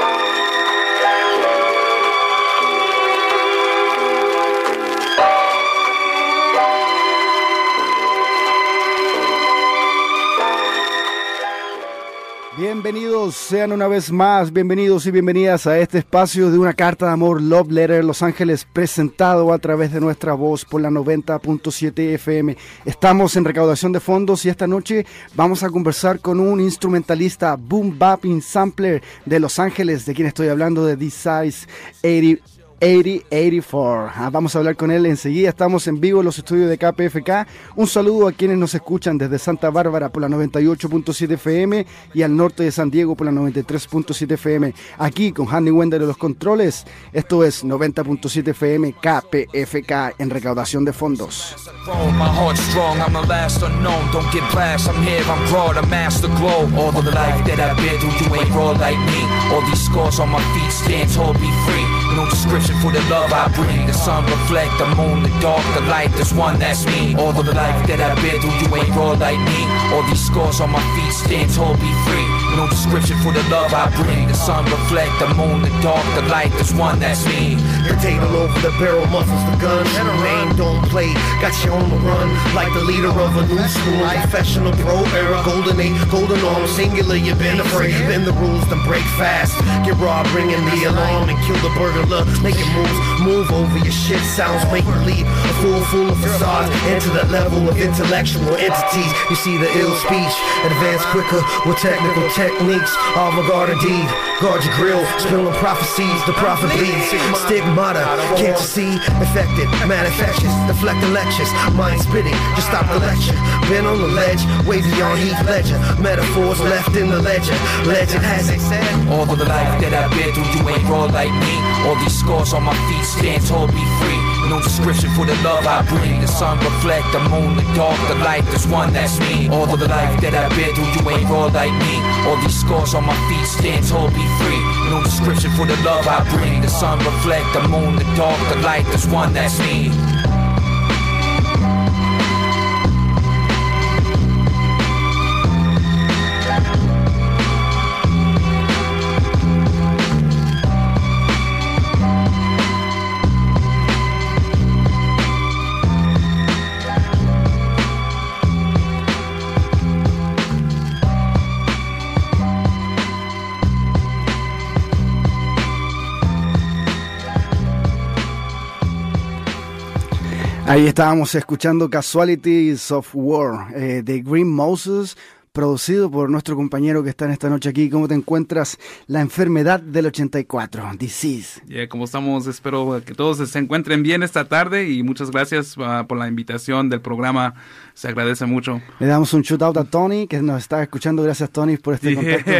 Bye. Bienvenidos, sean una vez más, bienvenidos y bienvenidas a este espacio de una carta de amor Love Letter Los Ángeles presentado a través de nuestra voz por la 90.7 FM. Estamos en recaudación de fondos y esta noche vamos a conversar con un instrumentalista boom bapping sampler de Los Ángeles, de quien estoy hablando de D-Size 80 8084. Ah, vamos a hablar con él enseguida. Estamos en vivo en los estudios de KPFK. Un saludo a quienes nos escuchan desde Santa Bárbara por la 98.7 FM y al norte de San Diego por la 93.7 FM. Aquí con Handy Wender de los controles. Esto es 90.7 FM KPFK en recaudación de fondos. For the love I bring. The sun reflect, the moon, the dark, the light. There's one that's me. All the life that I've been through, you ain't raw like me. All these scars on my feet, stand tall, be free. No description for the love I bring. The sun reflect, the moon, the dark, the light. There's one that's me. Table over the barrel muffles the gun. Name don't play, got you on the run. Like the leader of a new school, professional pro era, golden age, golden arm, singular. You've been afraid, bend the rules, then break fast. Get raw, bringing the alarm and kill the burger look, making moves, move over your shit sounds make believe. A fool full of facades, enter the level of intellectual entities. You see the ill speech, advance quicker with technical techniques. Avant-garde indeed, guard your grill, spilling prophecies, the prophet bleeds. Stigmata, can't you see? Affected, manifestions, deflecting lectures, mind spitting, just stop the lecture. Been on the ledge, wavy on Heath Ledger, metaphors left in the ledger. Legend has it said. All of the life that I've been through, you ain't raw like me. All these scars on my feet stand tall, be free. No description for the love I bring. The sun reflect, the moon, the dark, the light. There's one that's me. All the life that I've been through, you ain't raw like me. All these scars on my feet stand tall, be free. No description for the love I bring. The sun reflect, the moon, the dark, the light. There's one that's me. Ahí estábamos escuchando Casualties of War eh, de Green Moses, producido por nuestro compañero que está en esta noche aquí. ¿Cómo te encuentras? La enfermedad del 84, Disease. Yeah, como estamos, espero que todos se encuentren bien esta tarde y muchas gracias uh, por la invitación del programa. Se agradece mucho. Le damos un shout out a Tony que nos está escuchando. Gracias, Tony, por este contacto.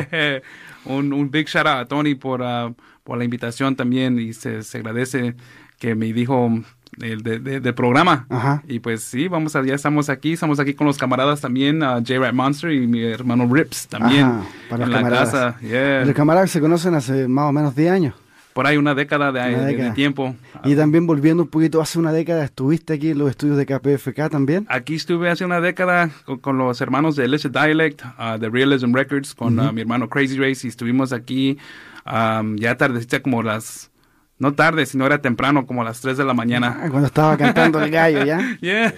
un, un, big shout out a Tony por, uh, por la invitación también y se, se agradece que me dijo del de, de, de programa. Ajá. Y pues sí, vamos a, ya estamos aquí, estamos aquí con los camaradas también, uh, J-Rat Monster y mi hermano Rips también Ajá, para en los la camaradas. casa. Yeah. Los camaradas se conocen hace más o menos 10 años. Por ahí una década de, Una de- década. de tiempo. Y también volviendo un poquito, hace una década estuviste aquí en los estudios de KPFK también. Aquí estuve hace una década con, con los hermanos de Illicit Dialect, uh, de Realism Records, con uh, mi hermano Crazy Race, y estuvimos aquí um, ya tardecita como las, no tarde, sino era temprano, como las 3 de la mañana. Ah, Cuando estaba cantando el gallo, ¿ya? Yeah.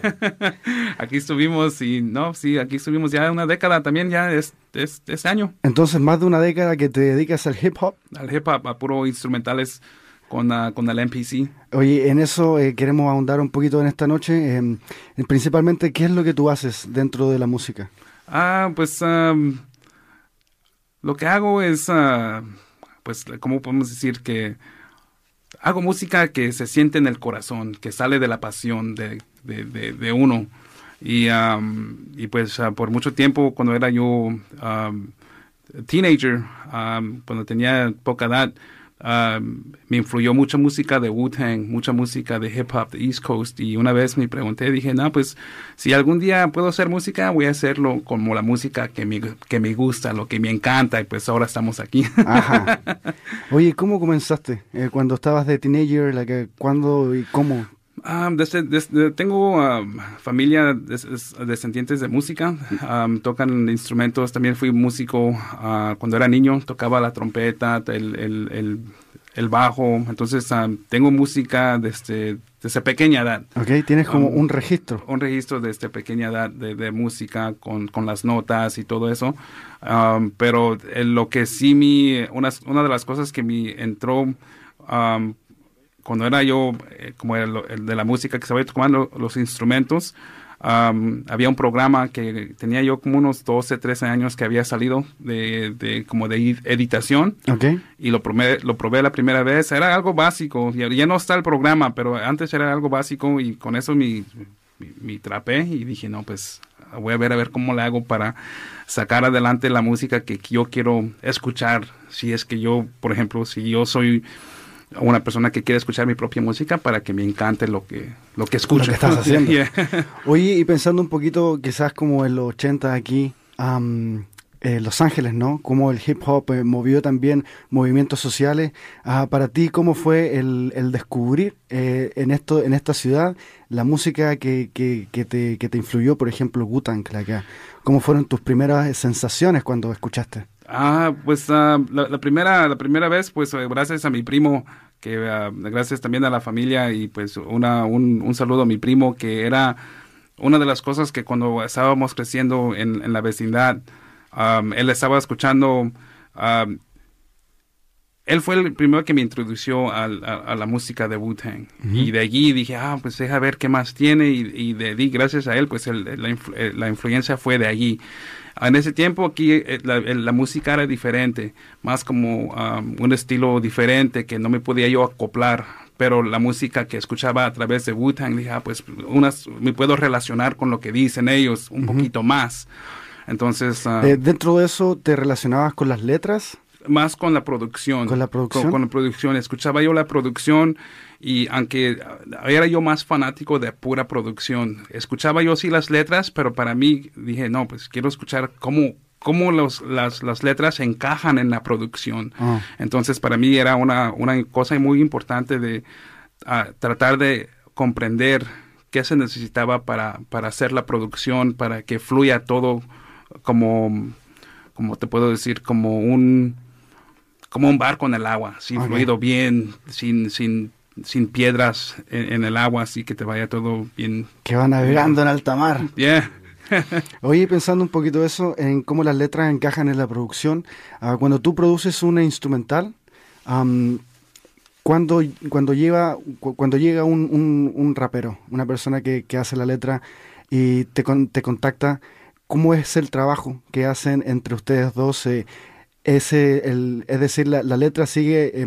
aquí estuvimos y no, sí, aquí estuvimos ya una década también, ya es, es- este año, Entonces, más de una década que te dedicas al hip hop. al hip hop, a puro instrumentales con, uh, con el MPC. Oye, en eso eh, queremos ahondar un poquito en esta noche. eh, principalmente, ¿qué es lo que tú haces dentro de la música? Ah, pues um, lo que hago es, ah, pues, ¿cómo podemos decir que hago música que se siente en el corazón, que sale de la pasión de, de, uno? Y, um, y pues ah, por mucho tiempo, cuando era yo um, teenager, um, cuando tenía poca edad, um, me influyó mucha música de Wu-Tang, mucha música de hip hop de East Coast. Y una vez me pregunté, dije, no, pues si algún día puedo hacer música, voy a hacerlo como la música que me, que me gusta, lo que me encanta. Y pues ahora estamos aquí. Ajá. Oye, ¿cómo comenzaste? Eh, cuando estabas de teenager, la que, ¿cuándo y cómo? Um, desde- desde- tengo um, familia des- des- descendientes de música, um, tocan instrumentos, también fui músico ah, cuando era niño, tocaba la trompeta, el, el- el- el bajo, entonces um, tengo música desde, desde pequeña edad. ¿Ok? Tienes como un registro. un registro desde pequeña edad de, de música con, con las notas y todo eso. Um, pero eh, lo que sí mi, una, una de las cosas que me entró um, cuando era yo, eh, como el, el de la música que sabía tomando los instrumentos, um, había un programa que tenía yo como unos 12, 13 años que había salido de, de como de ed- editación ¿Ok? y lo probé, lo probé la primera vez. Era algo básico, ya, ya no está el programa, pero antes era algo básico y con eso mi, mi, mi trapé y dije, no, pues voy a ver a ver cómo le hago para sacar adelante la música que yo quiero escuchar. Si es que yo, por ejemplo, si yo soy una persona que quiere escuchar mi propia música para que me encante lo que lo que escucho. que estás haciendo. Yeah. Oye, y pensando un poquito, quizás como en los 80 aquí, en Los Ángeles, ¿no? Cómo el hip hop eh, movió también movimientos sociales. Ah, para ti, ¿cómo fue el, el descubrir eh, en esto en esta ciudad la música que, que, que te, que te influyó, por ejemplo, acá? ¿Cómo fueron tus primeras sensaciones cuando escuchaste? Ah, pues ah, la, la primera la primera vez, pues eh, gracias a mi primo, que ah, gracias también a la familia y pues una, un, un saludo a mi primo, que era una de las cosas que cuando estábamos creciendo en, en la vecindad, am, él estaba escuchando, él fue el primero que me introdució al- a, a la música de Wu-Tang. Y de allí dije, ah, pues deja ver qué más tiene. Y, y de allí, gracias a él, pues el- la, influ- eh, la influencia fue de allí. En ese tiempo aquí eh, la, el- la música era diferente, más como um, un estilo diferente que no me podía yo acoplar, pero la música que escuchaba a través de Wu-Tang, dije, ah, pues unas, me puedo relacionar con lo que dicen ellos un poquito más. Entonces, ah, Eh, dentro de eso, ¿te relacionabas con las letras? Más con la producción. ¿Con la producción? Con, con la producción. Escuchaba yo la producción y aunque era yo más fanático de pura producción, escuchaba yo sí las letras, pero para mí dije, no, pues quiero escuchar cómo, cómo los, las, las letras encajan en la producción. Ah. Entonces para mí era una, una cosa muy importante de tratar de comprender qué se necesitaba para, para hacer la producción, para que fluya todo como, como te puedo decir, como un, como un barco en el agua, Ok. fluido bien, sin, sin, sin piedras en, en el agua, así que te vaya todo bien. Que va navegando en alta mar. Yeah. Oye, pensando un poquito eso, en cómo las letras encajan en la producción, ah, cuando tú produces una instrumental, cuando, cuando, lleva, cu- cuando llega un, un- un rapero, una persona que, que hace la letra y te, te contacta, ¿cómo es el trabajo que hacen entre ustedes dos? Eh, ese, el, es decir, la, letra sigue,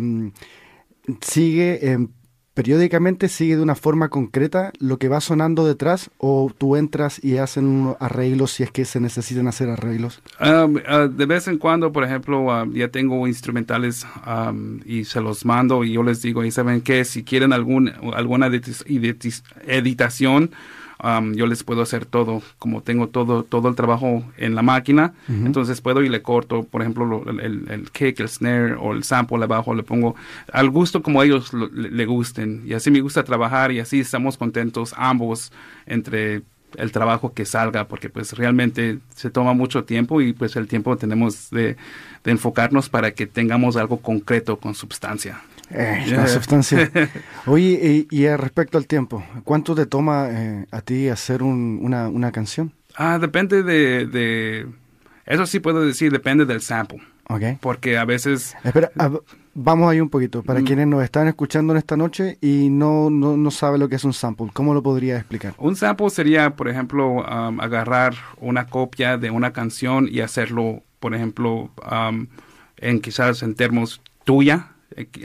sigue periódicamente, sigue de una forma concreta lo que va sonando detrás o tú entras y hacen arreglos si es que se necesitan hacer arreglos. Um, uh, de vez en cuando, por ejemplo, um, ya tengo instrumentales um, y se los mando y yo les digo, y saben que si quieren algún, alguna editación, um, yo les puedo hacer todo, como tengo todo, todo el trabajo en la máquina, entonces puedo y le corto, por ejemplo, lo- el, el- el kick, el snare o el sample abajo, le pongo al gusto como ellos lo- le, le gusten. Y así me gusta trabajar y así estamos contentos ambos entre el trabajo que salga, porque pues realmente se toma mucho tiempo y pues el tiempo tenemos de, de enfocarnos para que tengamos algo concreto con sustancia. Eh. La sustancia. Oye, y, y respecto al tiempo, ¿cuánto te toma eh, a ti hacer un- una, una canción? Ah, depende de, de... Eso sí puedo decir, depende del sample, ¿Ok? porque a veces... Espera, ah, vamos ahí un poquito. Para Mm. quienes nos están escuchando en esta noche y no, no, no sabe lo que es un sample, ¿cómo lo podría explicar? Un sample sería, por ejemplo, um, agarrar una copia de una canción y hacerlo, por ejemplo, um, en quizás en términos tuya,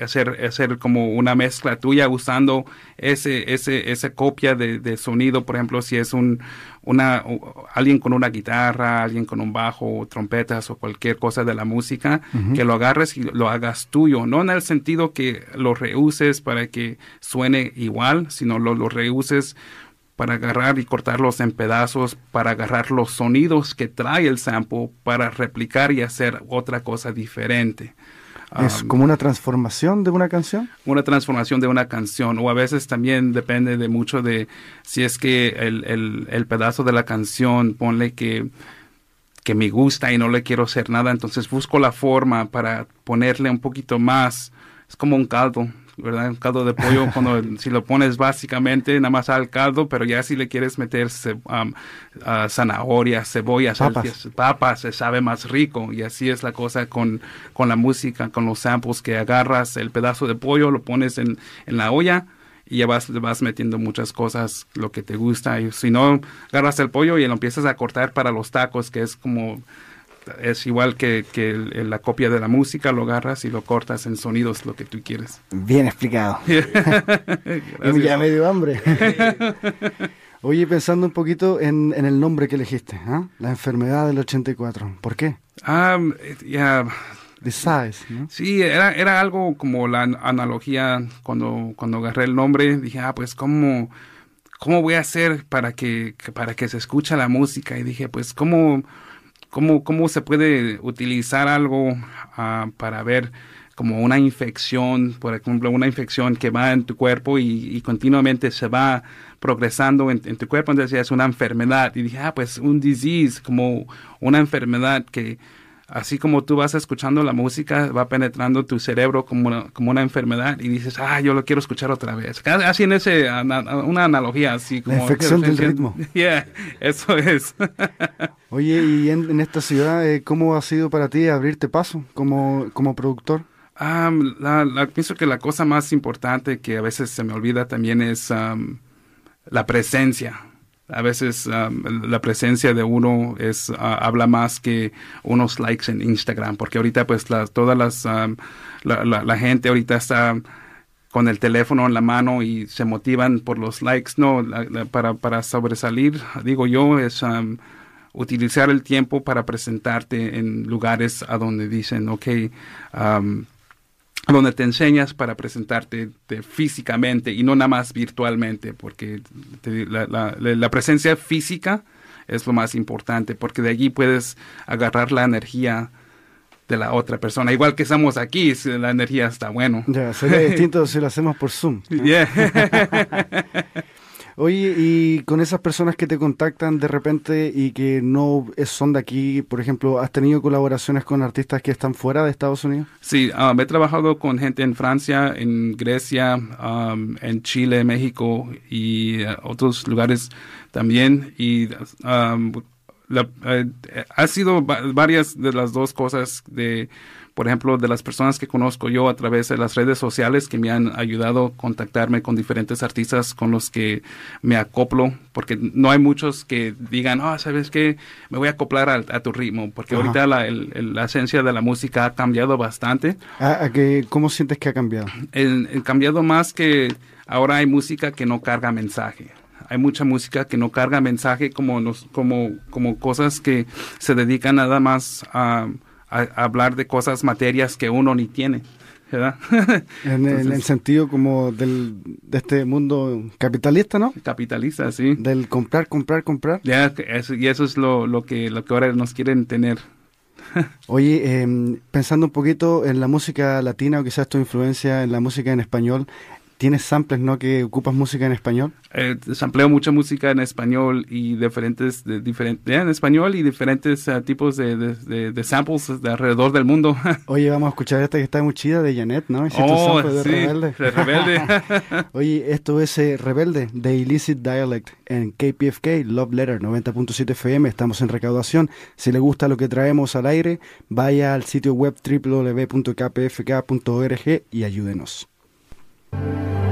hacer, hacer como una mezcla tuya usando ese, ese, esa copia de, de sonido, por ejemplo, si es un, una, o- alguien con una guitarra, alguien con un bajo, trompetas o cualquier cosa de la música, que lo agarres y lo hagas tuyo, no en el sentido que lo reuses para que suene igual, sino lo, lo reuses para agarrar y cortarlos en pedazos, para agarrar los sonidos que trae el sample, para replicar y hacer otra cosa diferente. ¿Es como una transformación de una canción? Una transformación de una canción, o a veces también depende de mucho de si es que el, el, el pedazo de la canción, ponle que que me gusta y no le quiero hacer nada, entonces busco la forma para ponerle un poquito más. Es como un caldo, ¿verdad? Un caldo de pollo, cuando si lo pones básicamente nada más al caldo, pero ya si le quieres meter um, zanahorias, cebollas, papas. papas, se sabe más rico. Y así es la cosa con, con la música, con los samples que agarras el pedazo de pollo, lo pones en, en la olla y ya vas, vas metiendo muchas cosas, lo que te gusta. Y si no, agarras el pollo y lo empiezas a cortar para los tacos, que es como, es igual que, que la copia de la música, lo agarras y lo cortas en sonidos, lo que tú quieres. Bien explicado. ya me dio hambre. Oye, pensando un poquito en, en el nombre que elegiste, ¿ah? la enfermedad del 84, ¿por qué? Ah, ya... The Size, ¿no? Sí, era, era algo como la analogía cuando, cuando agarré el nombre. Dije, ah, pues, ¿cómo, cómo voy a hacer para que, para que se escuche la música? Y dije, pues, ¿cómo, cómo, cómo se puede utilizar algo ah, para ver como una infección, por ejemplo, una infección que va en tu cuerpo y, continuamente se va progresando en, en, tu cuerpo, entonces es una enfermedad. Y dije, ah, pues un disease, como una enfermedad que así como tú vas escuchando la música, va penetrando tu cerebro como una, como una enfermedad y dices, ah, yo lo quiero escuchar otra vez. Así en ese, una analogía así como... La infección del ritmo. Yeah, eso es. Oye, y en, esta ciudad, eh, ¿cómo ha sido para ti abrirte paso como, como productor? la, pienso que la cosa más importante que a veces se me olvida también es la presencia a veces la presencia de uno es habla más que unos likes en Instagram porque ahorita pues las todas las um, la, la, gente ahorita está con el teléfono en la mano y se motivan por los likes. No para para sobresalir digo yo es um, utilizar el tiempo para presentarte en lugares a donde dicen ok donde te enseñas para presentarte físicamente y no nada más virtualmente, porque la, presencia física es lo más importante, porque de allí puedes agarrar la energía de la otra persona. Igual que estamos aquí, la energía está bueno. Ya, sería distinto si lo hacemos por Zoom. Oye, y con esas personas que te contactan de repente y que no son de aquí, por ejemplo, ¿has tenido colaboraciones con artistas que están fuera de Estados Unidos? Sí, um, he trabajado con gente en Francia, en Grecia, um, en Chile, México y uh, otros lugares también. Y um, eh, ha sido varias de las dos cosas de por ejemplo, de las personas que conozco yo a través de las redes sociales que me han ayudado a contactarme con diferentes artistas con los que me acoplo, porque no hay muchos que digan, ah, ¿sabes qué? Me voy a acoplar a, tu ritmo, porque ahorita la, la, esencia de la música ha cambiado bastante. ¿A, que, ¿Cómo sientes que ha cambiado? Ha cambiado más que ahora hay música que no carga mensaje hay mucha música que no carga mensaje como nos, como como cosas que se dedican nada más a a, hablar de cosas, materias que uno ni tiene. ¿verdad? en, el sentido como del, de este mundo capitalista, ¿no? Capitalista, sí. Del comprar, comprar, comprar. Ya, y eso es lo, lo, que, lo que ahora nos quieren tener. Oye, em, pensando un poquito en la música latina o quizás tu influencia en la música en español, ¿Tienes samples, no? Que ocupas música en español. Eh, sampleo mucha música en español y diferentes, de, diferentes en español y diferentes eh, tipos de, de, samples de alrededor del mundo. Oye, vamos a escuchar esta que está muy chida de Janet, ¿no? Oh, de Rebelde. De Rebelde. Oye, esto es eh, Rebelde de Illicit Dialect en KPFK, Love Letter 90.7 FM. Estamos en recaudación. Si le gusta lo que traemos al aire, vaya al sitio web www.kpfk.org y ayúdenos. Yo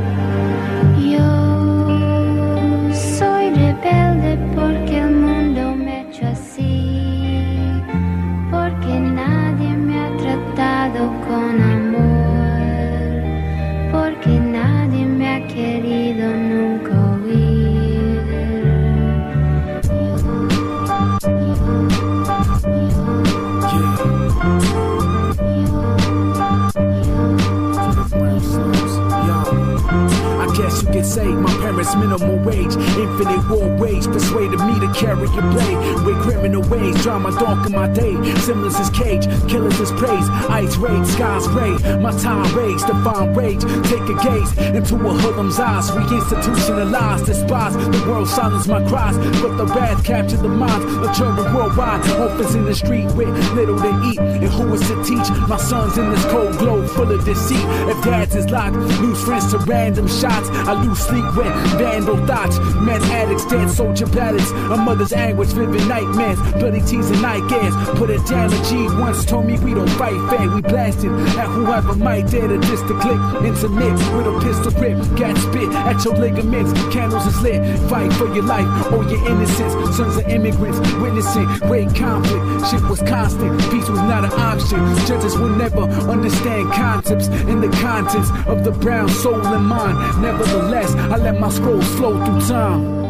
maar donker, my day. Symbols is cage, killers is praise. Ice rage, skies gray. My time rage, define rage. Take a gaze into a hoodlum's eyes. We institutionalize, despise the world, silence my cries. But the wrath capture the minds of children worldwide. Orphans in the street with little to eat. And who is to teach my sons in this cold globe full of deceit? If dads is locked, lose friends to random shots. I lose sleep with vandal thoughts. Meth addicts, dead soldier ballads. A mother's anguish, vivid nightmares. Bloody tears and night gas. Put it down. The G once told me we don't fight fair. We blasted at whoever might dare to just to click. Intimate with a pistol grip. got spit at your ligaments. Candles is lit. Fight for your life or your innocence. Sons of immigrants witnessing great conflict. Shit was constant. Peace was not an option. Judges will never understand concepts in the contents of the brown soul and mind. Nevertheless, I let my scrolls flow through time.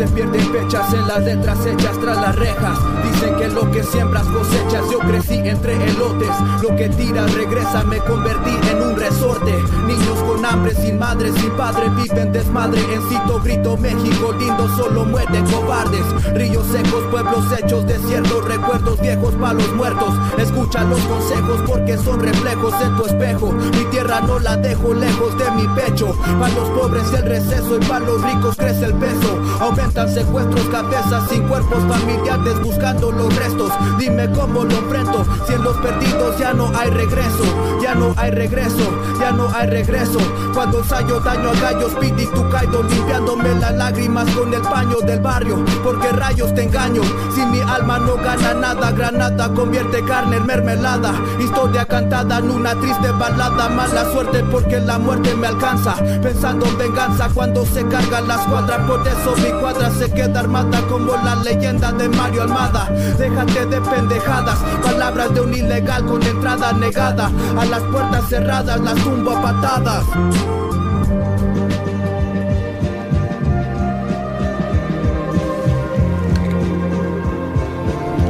Se en las letras hechas tras las rejas. Dicen que lo que siembras cosechas. Yo crecí entre elotes. Lo que tiras regresa. Me convertí en un resorte. Niños con hambre, sin madre, sin padre. Viven desmadre. En cito grito México lindo. Solo muerden cobardes. Ríos secos, pueblos hechos, desiertos. Recuerdos viejos para los muertos. Escucha los consejos porque son reflejos en tu espejo. Mi tierra no la dejo lejos de mi pecho. Para los pobres el receso y para los ricos crece el peso. Aumentan secuestros, cabezas sin cuerpos familiares buscando los restos. Dime cómo lo enfrento. Si en los perdidos ya no hay regreso, ya no hay regreso, ya no hay regreso. Cuando ensayo daño a gallos, pidi tu caído, limpiándome las lágrimas con el paño del barrio. Porque rayos te engaño. Si mi alma no gana nada, granada convierte carne en mermelada. Historia cantada en una triste balada. Mala suerte porque la muerte me alcanza. Pensando en venganza cuando se cargan las cuadras. Por eso mi cuadra se queda armada como la leyenda de Mario Almada. Déjate de pendejadas, palabras de un ilegal con entrada negada. A las puertas cerradas las tumbo a patadas.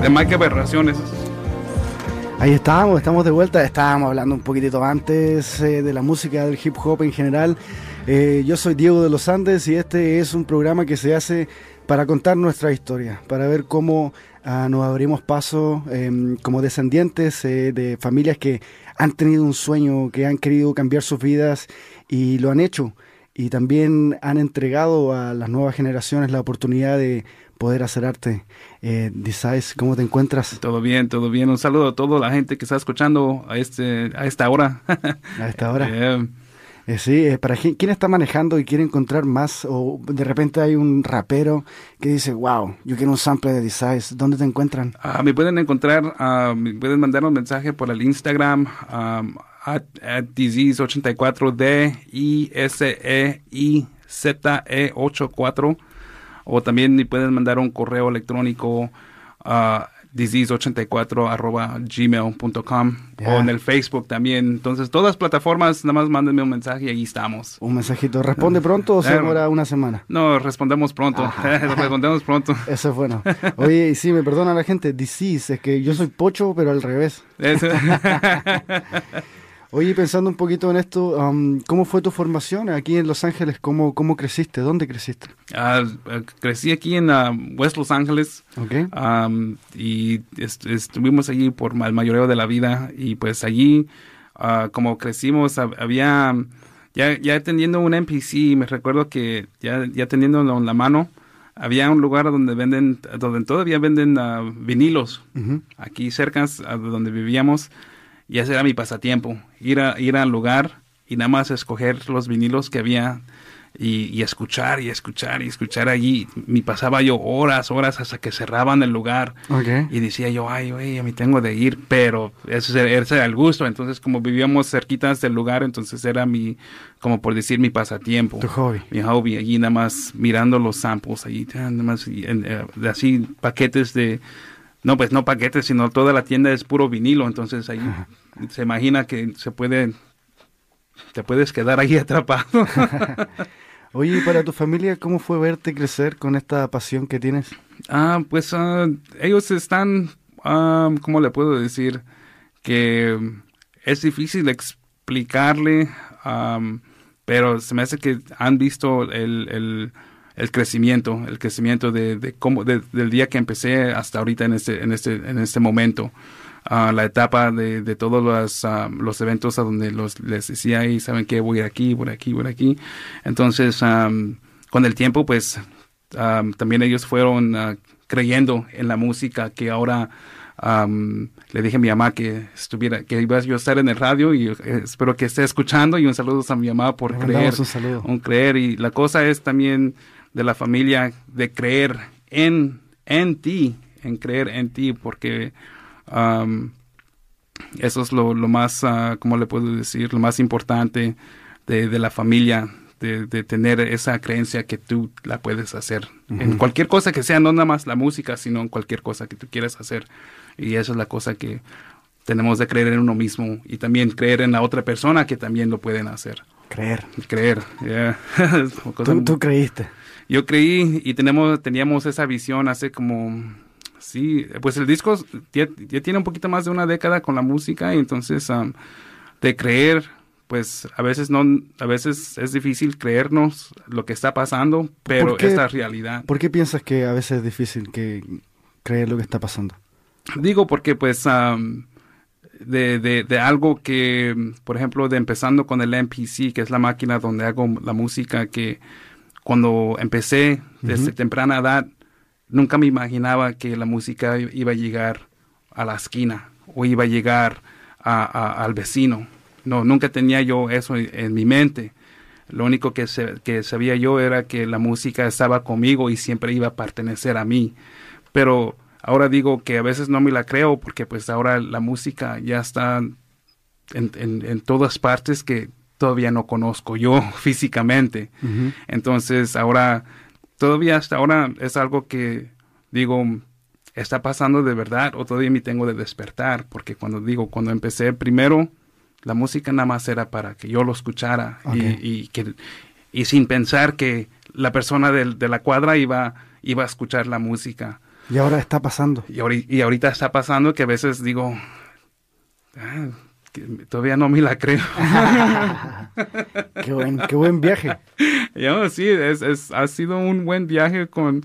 De Mike Aberraciones. Ahí estamos, estamos de vuelta. Estábamos hablando un poquitito antes eh, de la música del hip hop en general. Eh, yo soy Diego de los Andes y este es un programa que se hace para contar nuestra historia, para ver cómo ah, nos abrimos paso em, como descendientes eh, de familias que han tenido un sueño, que han querido cambiar sus vidas y lo han hecho. Y también han entregado a las nuevas generaciones la oportunidad de poder hacer arte. Eh, Disais, ¿cómo te encuentras? Todo bien, todo bien. Un saludo a toda la gente que está escuchando a este a esta hora. A esta hora. Eh, Eh, sí, eh, para quien, está manejando y quiere encontrar más, o de repente hay un rapero que dice, wow, yo quiero un sample de Disais, ¿dónde te encuentran? ah, me pueden encontrar, ah, me pueden mandar un mensaje por el Instagram at, at disease84 d i s e i z e 84 o también me pueden mandar un correo electrónico a disease84 arroba gmail.com Ya. o en el Facebook también. Entonces, todas las plataformas, nada más mándenme un mensaje y ahí estamos. Un mensajito, ¿responde pronto o se demora una semana? No, respondemos pronto. Respondemos pronto. Eso es bueno. Oye, y sí, me perdona la gente, Disease, es que yo soy pocho, pero al revés. Oye, pensando un poquito en esto, um, ¿cómo fue tu formación aquí en Los Ángeles? ¿Cómo, cómo creciste? ¿Dónde creciste? Eh, crecí aquí en ah, West Los Ángeles ¿Ok? am, y est- estuvimos allí por la mayoría de la vida y pues allí ah, como crecimos hab- había ya ya teniendo un NPC me recuerdo que ya ya teniéndolo en la mano había un lugar donde venden donde todavía venden ah, vinilos Ujú. aquí cerca a donde vivíamos y ese era mi pasatiempo ir a ir al lugar y nada más escoger los vinilos que había y, y escuchar y escuchar y escuchar allí me pasaba yo horas horas hasta que cerraban el lugar y decía yo ay güey a mí tengo de ir pero ese, era- ese era el gusto. Entonces como vivíamos cerquitas del lugar entonces era mi como por decir mi pasatiempo. Tu hobby. mi hobby allí nada más mirando los samples allí nada más y, en, eh, así paquetes de no pues no paquetes sino toda la tienda es puro vinilo entonces ahí se imagina que se puede te puedes quedar ahí atrapado Oye, ¿y para tu familia cómo fue verte crecer con esta pasión que tienes? Ah, pues ah, ellos están, ah, ¿cómo le puedo decir? Que es difícil explicarle, am, pero se me hace que han visto el, el, el crecimiento, el crecimiento de, de cómo, de- del día que empecé hasta ahorita en este, en este, en este momento. Ah, la etapa de, de todos los, ah, los eventos a donde los, les decía y saben que voy a ir aquí, voy aquí, voy aquí. Entonces, am, con el tiempo, pues am, también ellos fueron ah, creyendo en la música que ahora le dije a mi mamá que estuviera, que iba yo a estar en el radio y eh, espero que esté escuchando y un saludo a mi mamá por creer, un saludo. un creer y la cosa es también de la familia de creer en, en ti, en creer en ti porque eso es lo, lo más, ah, ¿cómo le puedo decir? Lo más importante de, de la familia, de, de tener esa creencia que tú la puedes hacer. En cualquier cosa que sea, no nada más la música, sino en cualquier cosa que tú quieras hacer. Y esa es la cosa que tenemos de creer en uno mismo y también creer en la otra persona que también lo pueden hacer. Creer. Creer, yeah. Tú creíste. Yo creí y tenemos, teníamos esa visión hace como, sí, pues el disco ya, ya tiene un poquito más de una década con la música y entonces am, de creer, pues a veces no, a veces es difícil creernos lo que está pasando, pero ¿Por qué? es la realidad. ¿Por qué piensas que a veces es difícil que creer lo que está pasando? Digo porque pues am, de, de, de algo que, por ejemplo, de empezando con el MPC, que es la máquina donde hago la música, que cuando empecé desde temprana edad, nunca me imaginaba que la música iba a llegar a la esquina o iba a llegar a- a- al vecino. No, nunca tenía yo eso en, en mi mente. Lo único que, se- que sabía yo era que la música estaba conmigo y siempre iba a pertenecer a mí. Pero ahora digo que a veces no me la creo porque pues ahora la música ya está en, en- en todas partes que todavía no conozco yo físicamente. Entonces ahora, todavía hasta ahora es algo que digo, está pasando de verdad o todavía me tengo de despertar porque cuando digo, cuando empecé primero, la música nada más era para que yo lo escuchara y- que, y sin pensar que la persona del- de, la cuadra iba, iba a escuchar la música. Y ahora está pasando. Y, ahori- y ahorita está pasando que a veces digo, "Ah, que todavía no me la creo. Qué buen, qué buen viaje. Yo, sí, es, es- ha sido un buen viaje con,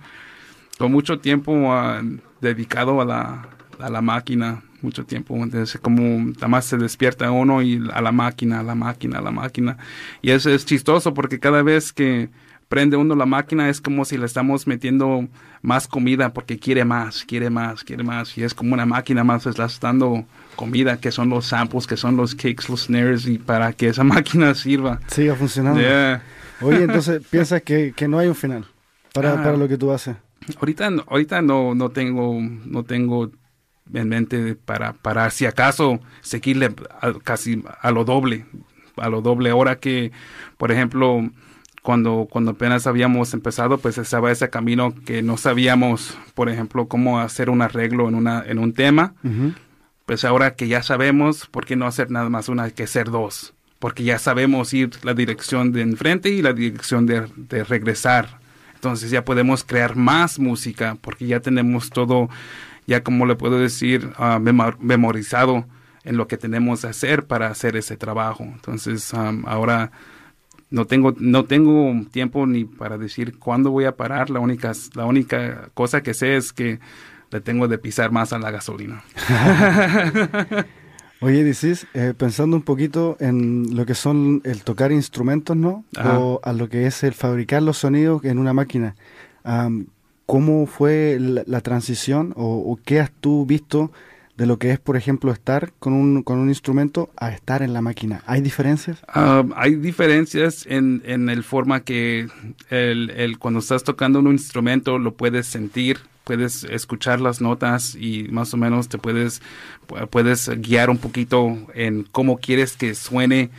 con mucho tiempo ah, dedicado a la, a la máquina, mucho tiempo, desde como más se despierta uno y a la máquina, a la máquina, a la máquina. Y eso es chistoso porque cada vez que prende uno la máquina es como si le estamos metiendo más comida porque quiere más, quiere más, quiere más. Y es como una máquina más, estás dando comida, que son los samples, que son los kicks, los snares, y para que esa máquina sirva. Siga funcionando. Yeah. Oye, entonces piensas que, que no hay un final para, Ah. para lo que tú haces. Ahorita, no- ahorita no, no tengo, no tengo en mente para, para si acaso seguirle a- casi a lo doble, a lo doble. Ahora que, por ejemplo, cuando, cuando apenas habíamos empezado, pues estaba ese camino que no sabíamos, por ejemplo, cómo hacer un arreglo en una, en un tema. Pues ahora que ya sabemos, ¿por qué no hacer nada más una que ser dos? Porque ya sabemos ir la dirección de enfrente y la dirección de, de regresar. Entonces ya podemos crear más música porque ya tenemos todo, ya como le puedo decir, ah, memo- memorizado en lo que tenemos que hacer para hacer ese trabajo. Entonces am, ahora no tengo no tengo tiempo ni para decir cuándo voy a parar. La única la única cosa que sé es que le tengo de pisar más a la gasolina. Oye, Dicis, eh, pensando un poquito en lo que son el tocar instrumentos, ¿no? Ajá. O a lo que es el fabricar los sonidos en una máquina. ¿Cómo fue la, la transición o, o qué has tú visto de lo que es, por ejemplo, estar con un, con un instrumento a estar en la máquina? ¿Hay diferencias? Ah, hay diferencias en, en el forma que el, el- cuando estás tocando un instrumento lo puedes sentir, puedes escuchar las notas y más o menos te puedes, pu- puedes guiar un poquito en cómo quieres que suene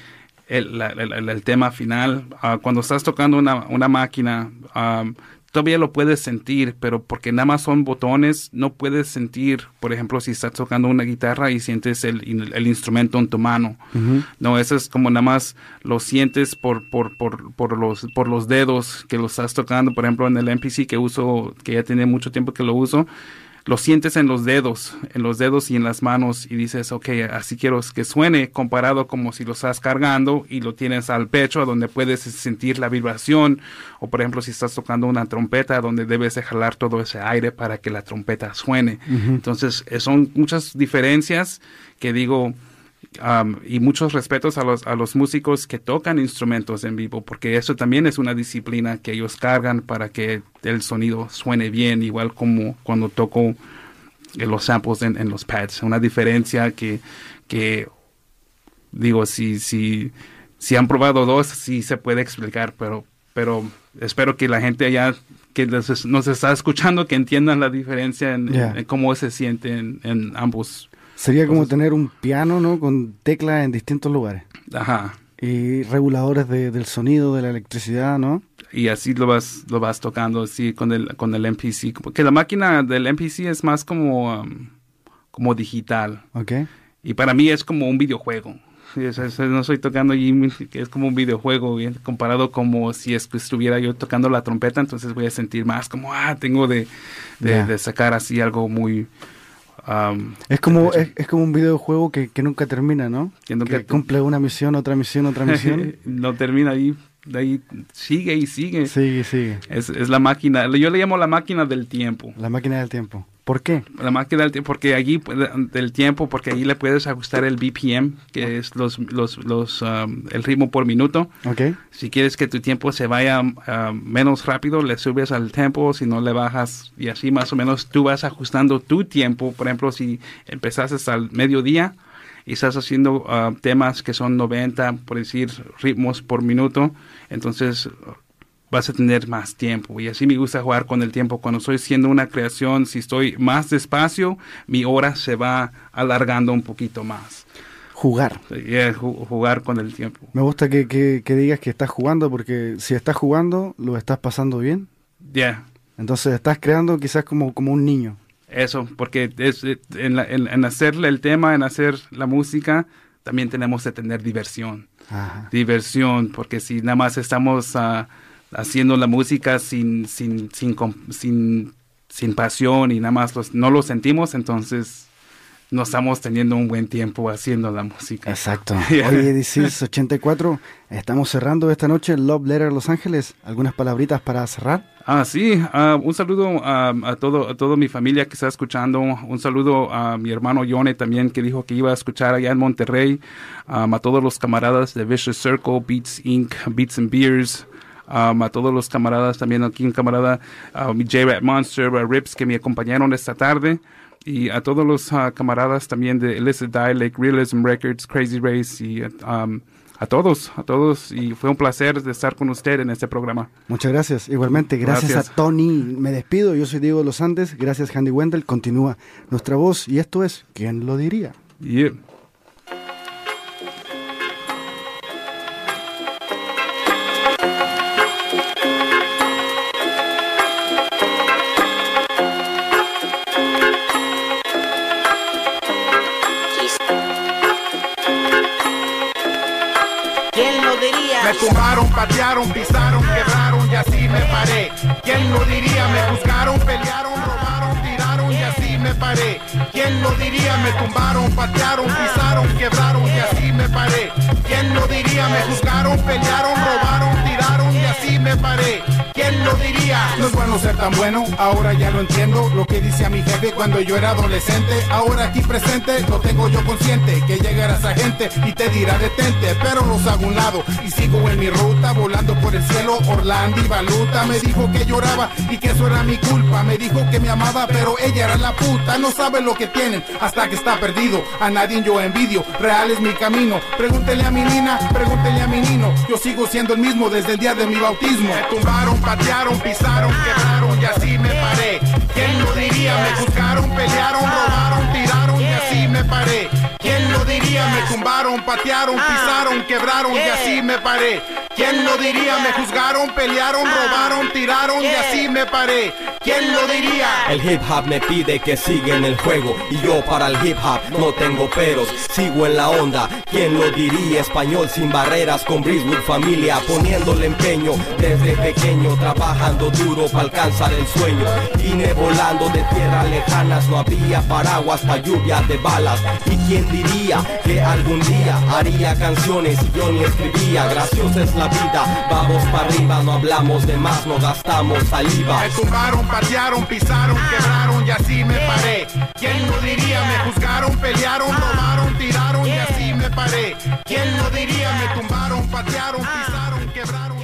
el, el- tema final. Ah, cuando estás tocando una, una máquina, am, todavía lo puedes sentir, pero porque nada más son botones, no puedes sentir, por ejemplo, si estás tocando una guitarra y sientes el, el instrumento en tu mano. No, eso es como nada más lo sientes por, por, por, por, los, por los dedos que lo estás tocando, por ejemplo, en el MPC que uso, que ya tiene mucho tiempo que lo uso lo sientes en los dedos, en los dedos y en las manos y dices, ok, así quiero que suene comparado como si lo estás cargando y lo tienes al pecho donde puedes sentir la vibración o por ejemplo si estás tocando una trompeta donde debes de jalar todo ese aire para que la trompeta suene. Entonces eh, son muchas diferencias que digo, y muchos respetos a los, a los músicos que tocan instrumentos en vivo, porque eso también es una disciplina que ellos cargan para que el sonido suene bien, igual como cuando toco los samples en, los pads. Una diferencia que, que digo, si, si, si han probado dos, sí se puede explicar, pero, pero espero que la gente allá que nos está escuchando que entiendan la diferencia en, cómo se siente en ambos Sería como tener un piano, ¿no? Con teclas en distintos lugares. Ajá. Y reguladores de, del sonido, de la electricidad, ¿no? Y así lo vas, lo vas tocando así con el, con el MPC. Porque la máquina del MPC es más como, um, como digital. Ok. Y para mí es como un videojuego. no estoy tocando allí, es como un videojuego, bien, comparado como si estuviera yo tocando la trompeta, entonces voy a sentir más como, ah, tengo de, de sacar así algo muy, es como es, como un videojuego que, que nunca termina, ¿no? Que, cumple una misión, otra misión, otra misión. no termina ahí, de ahí sigue y sigue. Sigue, sigue. Es, es la máquina, yo le llamo la máquina del tiempo. La máquina del tiempo. ¿Por qué? La máquina del tiempo, porque allí del tiempo, porque allí le puedes ajustar el BPM, que es los, los, los um, el ritmo por minuto. Okay. Si quieres que tu tiempo se vaya uh, menos rápido, le subes al tiempo, si no le bajas y así más o menos tú vas ajustando tu tiempo. Por ejemplo, si empezaste al mediodía y estás haciendo uh, temas que son 90, por decir, ritmos por minuto, entonces vas a tener más tiempo. Y así me gusta jugar con el tiempo. Cuando estoy haciendo una creación, si estoy más despacio, mi hora se va alargando un poquito más. Jugar. jugar con el tiempo. Me gusta que, que, digas que estás jugando, porque si estás jugando, lo estás pasando bien. Ya. Entonces estás creando quizás como, como un niño. Eso, porque es, en, en, hacerle el tema, en hacer la música, también tenemos que tener diversión. Diversión, porque si nada más estamos... a haciendo la música sin, sin, sin, sin, sin pasión y nada más los, no lo sentimos, entonces no estamos teniendo un buen tiempo haciendo la música. Exacto. Oye, Dicis 84, estamos cerrando esta noche Love Letter Los Ángeles. ¿Algunas palabritas para cerrar? Ah, sí, ah, un saludo a, todo, a toda mi familia que está escuchando. Un saludo a mi hermano Yone también que dijo que iba a escuchar allá en Monterrey. a todos los camaradas de Vicious Circle, Beats Inc., Beats and Beers. Um, a todos los camaradas, también aquí un camarada, uh, J-Rat Monster, uh, Rips, que me acompañaron esta tarde, y a todos los uh, camaradas también de Illicit Dialect, Realism Records, Crazy Race, y um, a todos, a todos, y fue un placer de estar con usted en este programa. Muchas gracias, igualmente, gracias, a Tony. Me despido, yo soy Diego Los Andes, gracias Handy Wendell, continúa nuestra voz, y esto es, ¿quién lo diría? Me tumbaron, patearon, pisaron, quebraron y así me paré. ¿Quién lo diría? Me buscaron, pelearon, robaron, tiraron y así me paré. ¿Quién lo diría? Me tumbaron, patearon, pisaron, quebraron y así me paré. ¿Quién lo diría? Me buscaron, pelearon, robaron, tiraron y así me paré. ¿Quién lo diría? No es bueno ser tan bueno, ahora ya lo entiendo. Lo que dice a mi jefe cuando yo era adolescente. Ahora aquí presente, lo tengo yo consciente. Que llegará esa gente y te dirá detente. Pero los hago un lado y sigo en mi ruta. Volando por el cielo, Orlando y Baluta. Me dijo que lloraba y que eso era mi culpa. Me dijo que me amaba, pero ella era la puta. No sabe lo que tienen hasta que está perdido. A nadie yo envidio, real es mi camino. Pregúntele a mi nina, pregúntele a mi nino. Yo sigo siendo el mismo desde el día de mi bautismo. Me tumbaron patearon, pisaron, quebraron y así me paré. ¿Quién lo diría? Me buscaron, pelearon, robaron, tiraron y así me paré. ¿Quién lo diría? Me tumbaron, patearon, pisaron, quebraron y así me paré. ¿Quién lo diría? Me juzgaron, pelearon, robaron, tiraron y así me paré. ¿Quién lo diría? El hip hop me pide que siga en el juego y yo para el hip hop no tengo peros. Sigo en la onda, ¿quién lo diría? Español sin barreras con Briswood familia, poniéndole empeño desde pequeño, trabajando duro para alcanzar el sueño. Vine volando de tierras lejanas, no había paraguas para lluvia de balas. ¿Y quién diría que algún día haría canciones y yo ni escribía? Graciosa es la vida, vamos para arriba, no hablamos de más, no gastamos saliva. Me tumbaron, patearon, pisaron, quebraron y así me paré. ¿Quién lo diría? Me juzgaron, pelearon, robaron, tiraron y así me paré. ¿Quién lo diría? Me tumbaron, patearon, pisaron, quebraron